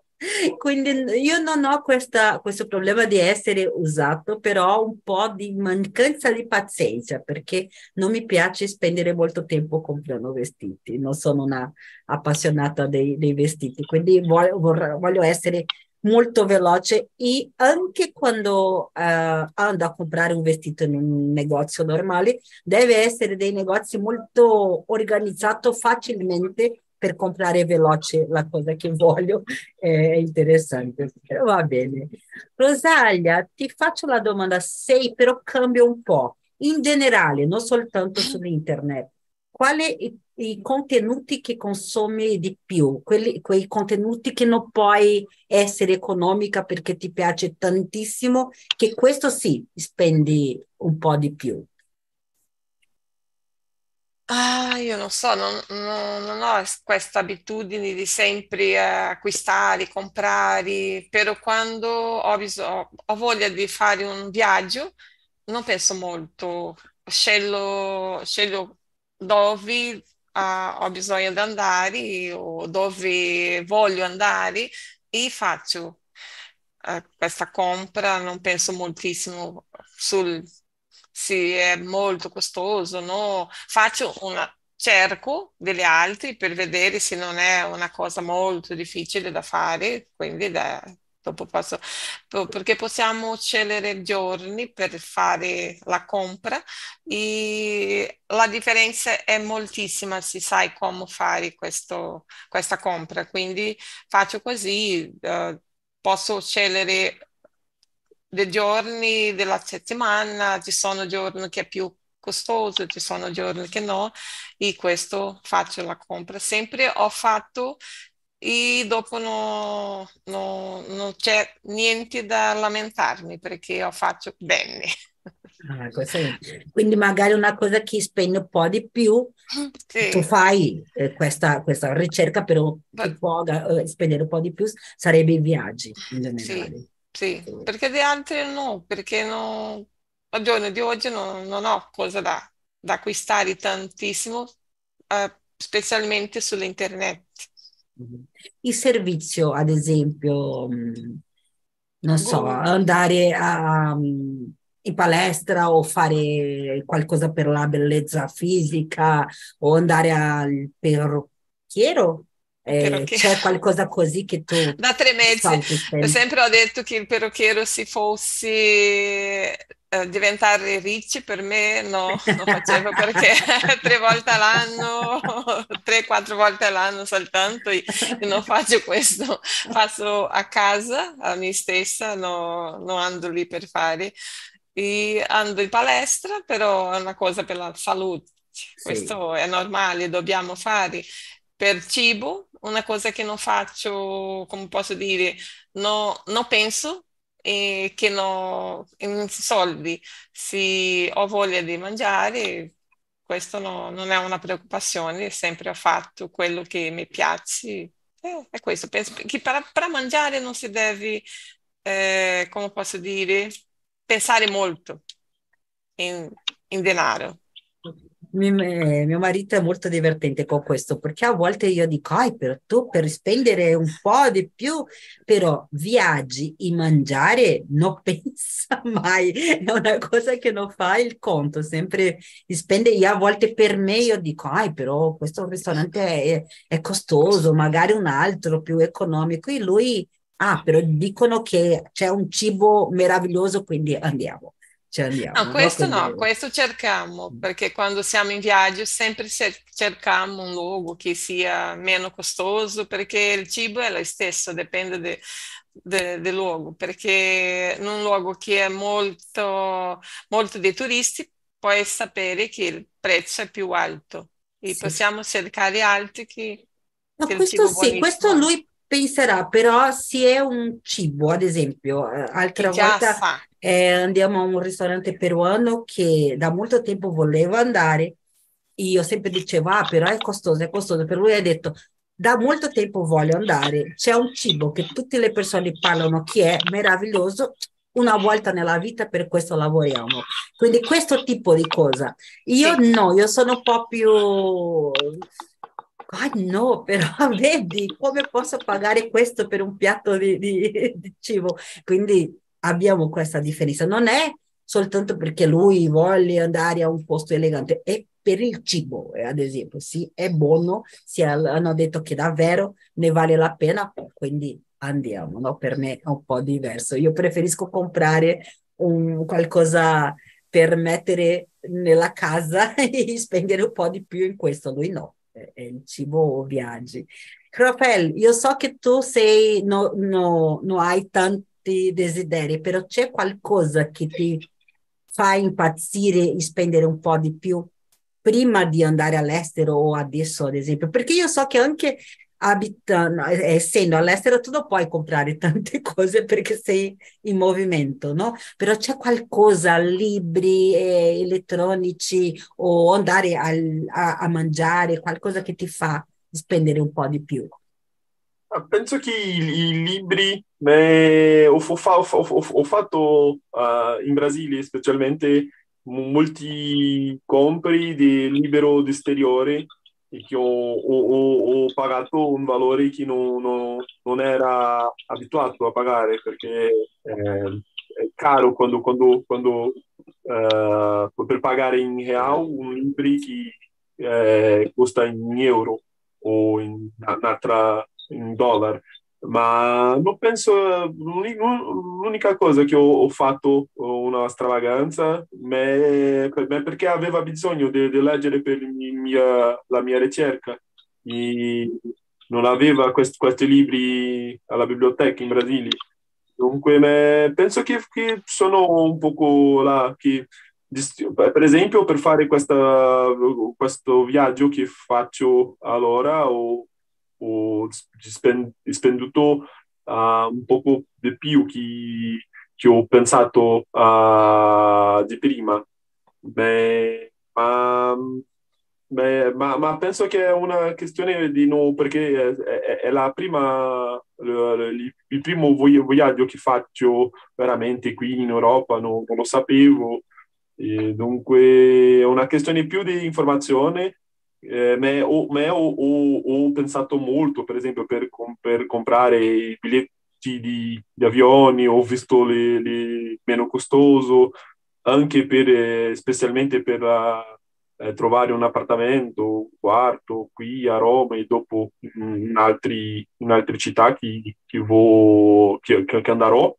quindi io non ho questa, questo problema di essere usato, però un po' di mancanza di pazienza perché non mi piace spendere molto tempo comprando vestiti, non sono una appassionata dei, dei vestiti, quindi voglio, voglio, essere molto veloce. E anche quando uh, ando a comprare un vestito in un negozio normale deve essere dei negozi molto organizzato facilmente per comprare veloce la cosa che voglio, è interessante. Va bene. Rosalia, ti faccio la domanda 6, però cambio un po'. In generale, non soltanto su internet, quali i contenuti che consumi di più? Quelli, quei contenuti che non puoi essere economica perché ti piace tantissimo, che questo sì, spendi un po' di più. Ah, io non so, non, non- non ho questa abitudine di sempre eh, acquistare, comprare, però quando ho bisogno, ho voglia di fare un viaggio, non penso molto, scelgo, scelgo dove ah, ho bisogno di andare o dove voglio andare e faccio eh, questa compra, non penso moltissimo sul sì, è molto costoso, no? Faccio una, cerco delle altre per vedere se non è una cosa molto difficile da fare, quindi da, dopo posso, perché possiamo scegliere giorni per fare la compra e la differenza è moltissima se sai come fare questo, questa compra, quindi faccio così, uh, posso scegliere dei giorni della settimana, ci sono giorni che è più costoso, ci sono giorni che no, e questo faccio la compra. Sempre ho fatto e dopo no, no, non c'è niente da lamentarmi perché ho fatto bene. Ah, quindi magari una cosa che spende un po' di più, sì. tu fai eh, questa, questa, ricerca, però chi può eh, spendere un po' di più sarebbe i viaggi in generale. Sì. Sì, perché di altri no, perché no, al giorno di oggi non, non ho cose da, da acquistare tantissimo, eh, specialmente sull'internet. Mm-hmm. Il servizio, ad esempio, mm, non so, andare a, mm, in palestra o fare qualcosa per la bellezza fisica o andare al perrucchiero Eh, c'è qualcosa così che tu... Da tre mesi, sempre ho detto che il perrucchiero si fosse eh, diventare ricci per me no, non facevo perché tre volte all'anno, tre, quattro volte all'anno soltanto io non faccio questo, faccio a casa a me stessa, no, non ando lì per fare. E ando in palestra, però è una cosa per la salute, questo sì. è normale, dobbiamo fare. Per cibo, una cosa che non faccio, come posso dire, no, non penso e che no, in soldi. Se ho voglia di mangiare, questo no, non è una preoccupazione, sempre ho fatto quello che mi piace. Eh, è questo, penso che per, per, mangiare non si deve, eh, come posso dire, pensare molto in, in denaro mio marito è molto divertente con questo perché a volte io dico, ah, però tu per spendere un po' di più, però viaggi e mangiare non pensa mai, è una cosa che non fa il conto, sempre spende, io a volte per me io dico, ah, però questo ristorante è, è costoso, magari un altro più economico e lui, ah, però dicono che c'è un cibo meraviglioso, quindi andiamo ci andiamo. No, questo no, no questo cerchiamo, mm. perché quando siamo in viaggio sempre cerchiamo un luogo che sia meno costoso, perché il cibo è lo stesso, dipende de, de, del luogo, perché in un luogo che è molto, molto dei turisti puoi sapere che il prezzo è più alto e sì. possiamo cercare altri che... No, che questo sì, questo lui penserà, però se è un cibo, ad esempio, eh, altra volta eh, andiamo a un ristorante peruano che da molto tempo volevo andare, io sempre dicevo, ah, però è costoso, è costoso, per lui ha detto, da molto tempo voglio andare, c'è un cibo che tutte le persone parlano che è meraviglioso, una volta nella vita per questo lavoriamo. Quindi questo tipo di cosa. Io sì. no, io sono un po' più ah no, però vedi come posso pagare questo per un piatto di, di, di cibo? Quindi abbiamo questa differenza. Non è soltanto perché lui vuole andare a un posto elegante, è per il cibo, eh, ad esempio. Sì, è buono, sì, hanno detto che davvero ne vale la pena, quindi andiamo, no? Per me è un po' diverso. Io preferisco comprare un, qualcosa per mettere nella casa e spendere un po' di più in questo, lui no è il cibo o viaggi. Rafael, io so che tu sei, no, no, non hai tanti desideri, però c'è qualcosa che ti fa impazzire e spendere un po' di più prima di andare all'estero o adesso, ad esempio? Perché io so che anche abitando, essendo all'estero, tu non puoi comprare tante cose perché sei in movimento, no? Però c'è qualcosa, libri eh, elettronici o andare al, a, a, mangiare, qualcosa che ti fa spendere un po' di più. Ah, penso che i, i libri, beh, ho, ho, ho, ho, fatto uh, in Brasile specialmente molti compri di libro d'esteriore e che ho, ho, ho, pagato un valore che non, non, non, era abituato a pagare perché eh, è caro quando, quando, quando eh, per pagare in real un libro che eh, costa in euro o in, in, in dollaro ma non penso, l'unica cosa che ho, ho fatto una stravaganza è perché aveva bisogno di, di leggere per mia, la mia ricerca e non aveva quest, questi libri alla biblioteca in Brasile. Dunque, penso che, che, sono un poco là, che, per esempio per fare questa, questo viaggio che faccio allora ho ho spenduto uh, un poco di più che, che ho pensato uh, di prima. Beh, ma, beh, ma, ma, penso che è una questione di no, perché è, è, è la prima, il, il primo viaggio che faccio veramente qui in Europa, no, non lo sapevo. E dunque è una questione più di informazione eh, me, ho, ho, ho, pensato molto, per esempio, per, per comprare i biglietti di, di, avioni, ho visto le, le meno costoso, anche per, eh, specialmente per la, eh, trovare un appartamento, un quarto qui a Roma e dopo in, altri, in altre città che, che, vo, che, che andrò.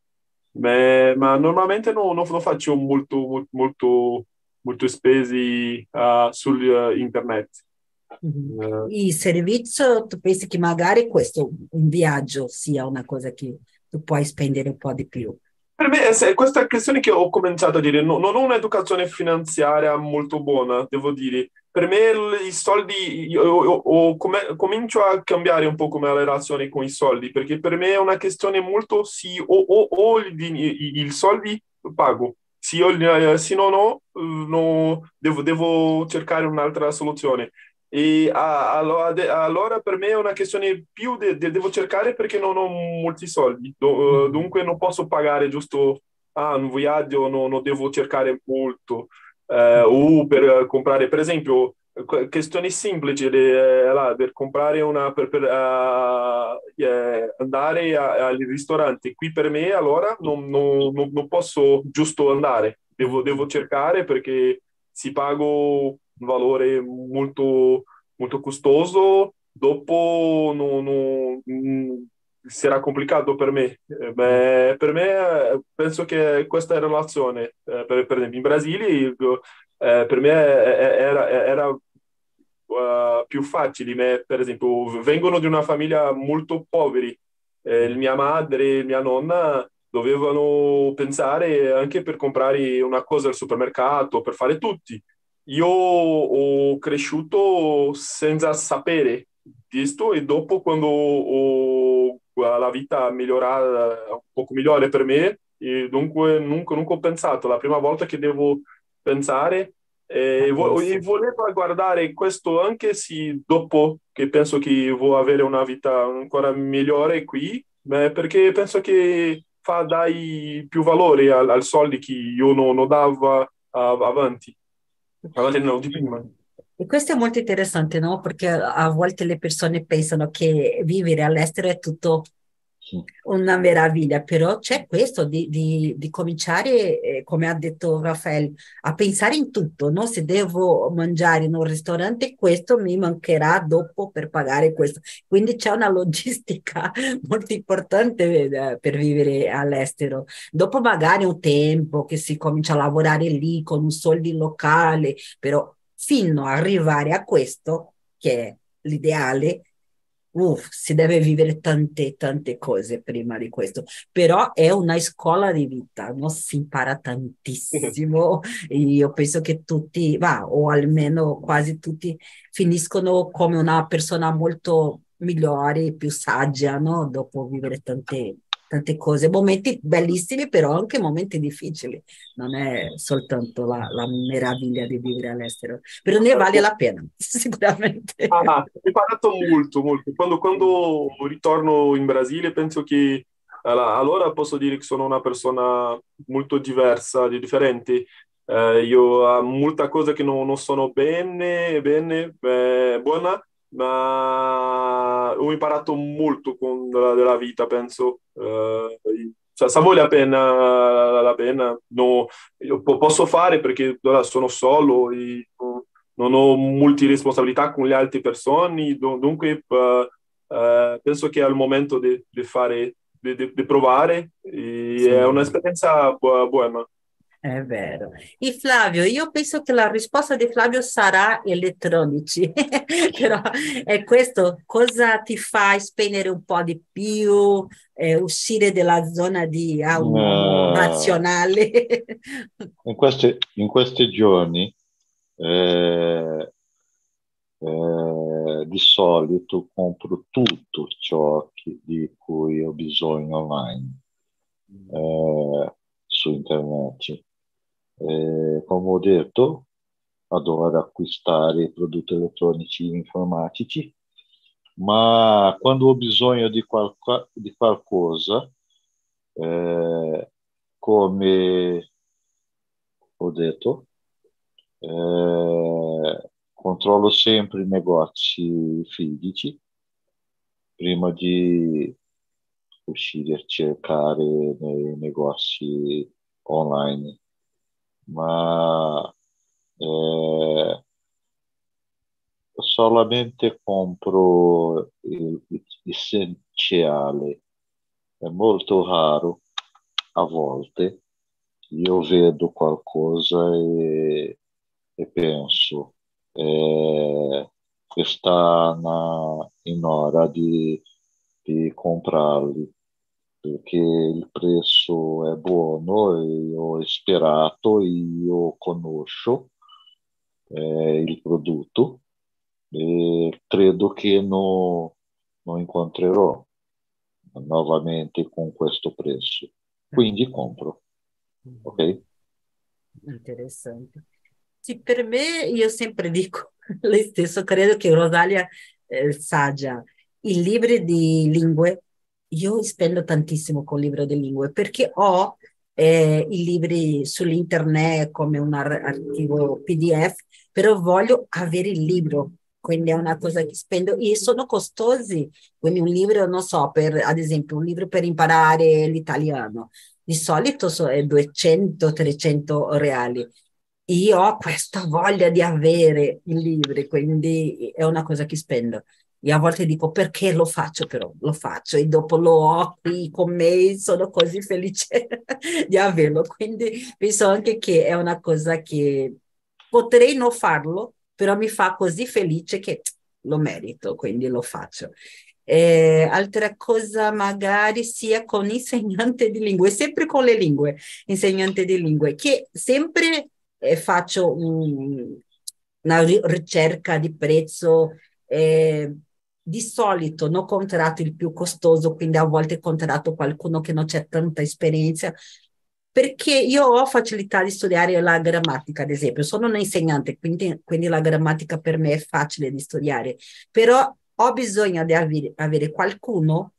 Ma, ma normalmente no, no, non faccio molto, molto, molto spesi uh, sul uh, internet. Uh, il servizio, tu pensi che magari questo, un viaggio, sia una cosa che tu puoi spendere un po' di più? Per me è questa questione che ho cominciato a dire, no, non ho un'educazione finanziaria molto buona, devo dire. Per me i soldi, io, io, io come, comincio a cambiare un po' come la relazione con i soldi, perché per me è una questione molto sì, o, o, o il, il, il soldi pago, se, io, se non ho, no, devo, devo cercare un'altra soluzione. E allora, per me è una questione più di de, devo cercare perché non ho molti soldi, Do, mm. dunque non posso pagare giusto ah, un viaggio, no, non devo cercare molto. Eh, o per comprare, per esempio, questioni semplici eh, per comprare una per, per uh, eh, andare al ristorante qui per me allora non, non, non posso giusto andare devo, devo cercare perché si pago un valore molto, molto costoso, dopo non, non, mm, sarà complicato per me. Eh, beh, per me penso che questa relazione, eh, per, per, esempio in Brasile, eh, per me era, era uh, più facile. Me, per esempio, vengono di una famiglia molto poveri. Eh, mia madre e mia nonna dovevano pensare anche per comprare una cosa al supermercato, per fare tutti io ho cresciuto senza sapere questo e dopo quando ho la vita migliorata un po' migliore per me e dunque nunca, nunca ho pensato. La prima volta che devo pensare e, vo- e volevo guardare questo anche se dopo che penso che voglio avere una vita ancora migliore qui perché penso che fa dai più valore al, al soldi che io non, non davo avanti no, di prima. E questo è molto interessante, no? Perché a volte le persone pensano che vivere all'estero è tutto una meraviglia, però c'è questo di, di, di cominciare, eh, come ha detto Raffaele, a pensare in tutto, no? Se devo mangiare in un ristorante, questo mi mancherà dopo per pagare questo. Quindi c'è una logistica molto importante eh, per vivere all'estero. Dopo magari un tempo che si comincia a lavorare lì con un soldi locale, però fino ad arrivare a questo, che è l'ideale, uff, si deve vivere tante, tante cose prima di questo, però è una scuola di vita, no? si impara tantissimo. Io penso che tutti, va, o almeno quasi tutti, finiscono come una persona molto migliore, più saggia, no? dopo vivere tante, tante cose, momenti bellissimi, però anche momenti difficili. Non è soltanto la, la meraviglia di vivere all'estero, però ne vale la pena, sicuramente. Ah, ho imparato molto, molto. Quando, quando ritorno in Brasile penso che allora posso dire che sono una persona molto diversa, differente. Eh, io ho molte cose che non, non sono bene, bene, eh, buona, ma ho imparato molto con la, della vita, penso. Uh, cioè, se vale la pena, la pena no, io posso fare perché sono solo e non ho molte responsabilità con le altre persone, dunque uh, uh, penso che è il momento di fare, di provare e sì. è un'esperienza buona. È vero. E Flavio, io penso che la risposta di Flavio sarà elettronici, però è questo, cosa ti fa spegnere un po' di più, eh, uscire dalla zona di ah, uh, razionale? in, questi, in questi giorni eh, eh, di solito compro tutto ciò che, di cui ho bisogno online eh, su internet eh, come ho detto, adoro acquistare prodotti elettronici e informatici, ma quando ho bisogno di, qualco, di qualcosa, eh, come ho detto, eh, controllo sempre i negozi fisici prima di uscire a cercare nei negozi online ma eh, solamente compro essenziale, è molto raro a volte. Io vedo qualcosa e, e penso, eh, questa è in ora di, di comprarli perché il prezzo è buono e ho sperato, io conosco eh, il prodotto e credo che non, non incontrerò nuovamente con questo prezzo. Quindi compro. Ok? Interessante. Sì, per me, io sempre dico lei stesso, credo che Rosalia eh, sa già, i libri di lingue, io spendo tantissimo con il libro di lingue perché ho eh, i libri sull'internet come un archivo PDF, però voglio avere il libro, quindi è una cosa che spendo e sono costosi, quindi un libro, non so, per ad esempio un libro per imparare l'italiano, di solito sono 200-300 reali. Io ho questa voglia di avere i libri, quindi è una cosa che spendo. E a volte dico perché lo faccio, però lo faccio e dopo lo ho qui con me, sono così felice di averlo. Quindi penso anche che è una cosa che potrei non farlo, però mi fa così felice che lo merito, quindi lo faccio. Eh, altra cosa magari sia con insegnante di lingue, sempre con le lingue, insegnante di lingue, che sempre eh, faccio un, una ricerca di prezzo. Eh, di solito non contratto il più costoso, quindi a volte contratto qualcuno che non c'è tanta esperienza, perché io ho facilità di studiare la grammatica, ad esempio, sono un insegnante, quindi, quindi la grammatica per me è facile di studiare, però ho bisogno di avere, avere qualcuno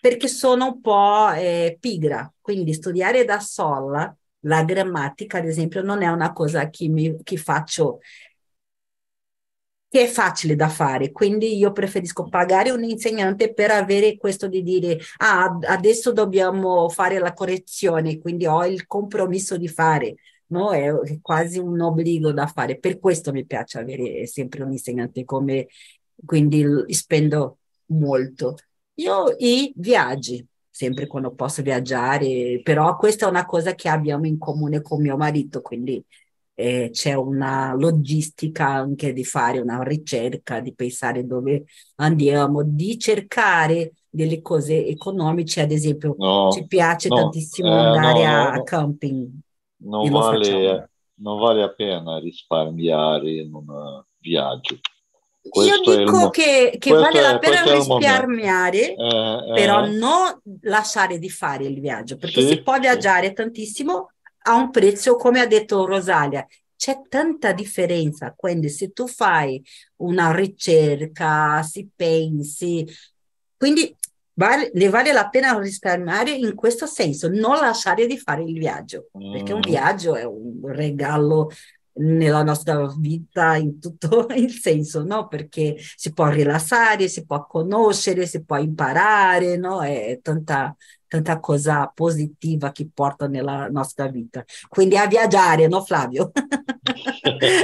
perché sono un po' eh, pigra, quindi studiare da sola la grammatica, ad esempio, non è una cosa che, mi, che faccio che è facile da fare, quindi io preferisco pagare un insegnante per avere questo di dire, ah, adesso dobbiamo fare la correzione, quindi ho il compromesso di fare, no? È quasi un obbligo da fare, per questo mi piace avere sempre un insegnante come, quindi spendo molto. Io i viaggi, sempre quando posso viaggiare, però questa è una cosa che abbiamo in comune con mio marito, quindi eh, c'è una logistica anche di fare una ricerca, di pensare dove andiamo, di cercare delle cose economiche, ad esempio no, ci piace no, tantissimo eh, andare no, a camping non vale, non vale la pena risparmiare in un viaggio. Questo Io dico che, che vale la pena risparmiare, eh, però eh. non lasciare di fare il viaggio, perché sì, si può viaggiare tantissimo a un prezzo, come ha detto Rosalia, c'è tanta differenza. Quindi se tu fai una ricerca, si pensi, quindi vale, ne vale la pena risparmiare in questo senso, non lasciare di fare il viaggio, mm. perché un mm. viaggio è un regalo nella nostra vita in tutto il senso, no? Perché si può rilassare, si può conoscere, si può imparare, no? È tanta, tanta cosa positiva che porta nella nostra vita. Quindi a viaggiare, no Flavio?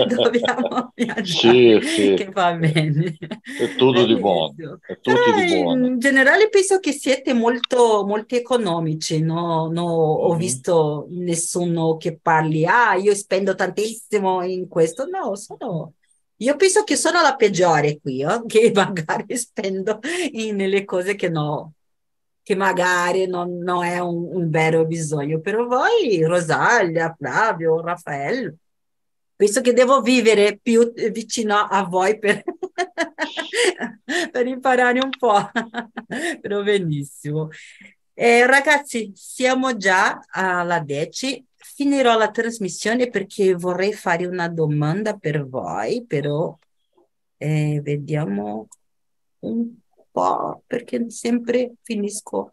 Dobbiamo viaggiare, sì, sì. che va bene. È tutto di buono. È tutto Però di buono. In generale penso che siete molto, molto economici, no? no ho mm-hmm. visto nessuno che parli, ah, io spendo tantissimo in questo. No, sono... Io penso che sono la peggiore qui, eh? che magari spendo in, nelle cose che no, che magari non, non è un, un, vero bisogno. Per voi, Rosalia, Flavio, Raffaello, penso che devo vivere più vicino a voi per, per imparare un po', però benissimo. Eh, ragazzi, siamo già alla 10. Finirò la trasmissione perché vorrei fare una domanda per voi, però eh, vediamo un po' perché sempre finisco